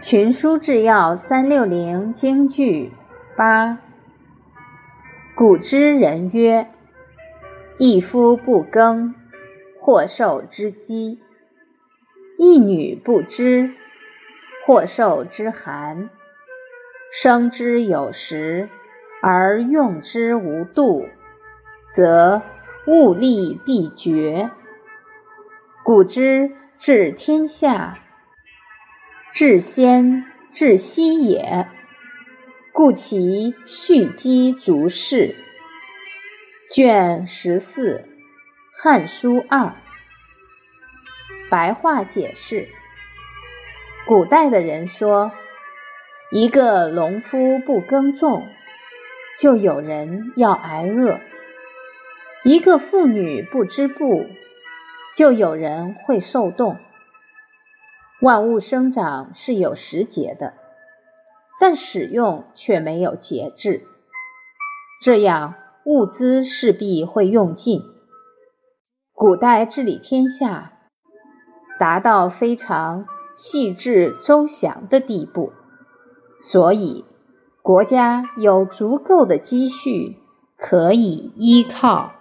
群书治要三六零京剧八。古之人曰：“一夫不耕，或受之饥；一女不织，或受之寒。生之有时，而用之无度，则物力必绝。古之治天下，至先至息也。”故其蓄积足事。卷十四，《汉书二》白话解释：古代的人说，一个农夫不耕种，就有人要挨饿；一个妇女不织布，就有人会受冻。万物生长是有时节的。但使用却没有节制，这样物资势必会用尽。古代治理天下，达到非常细致周详的地步，所以国家有足够的积蓄可以依靠。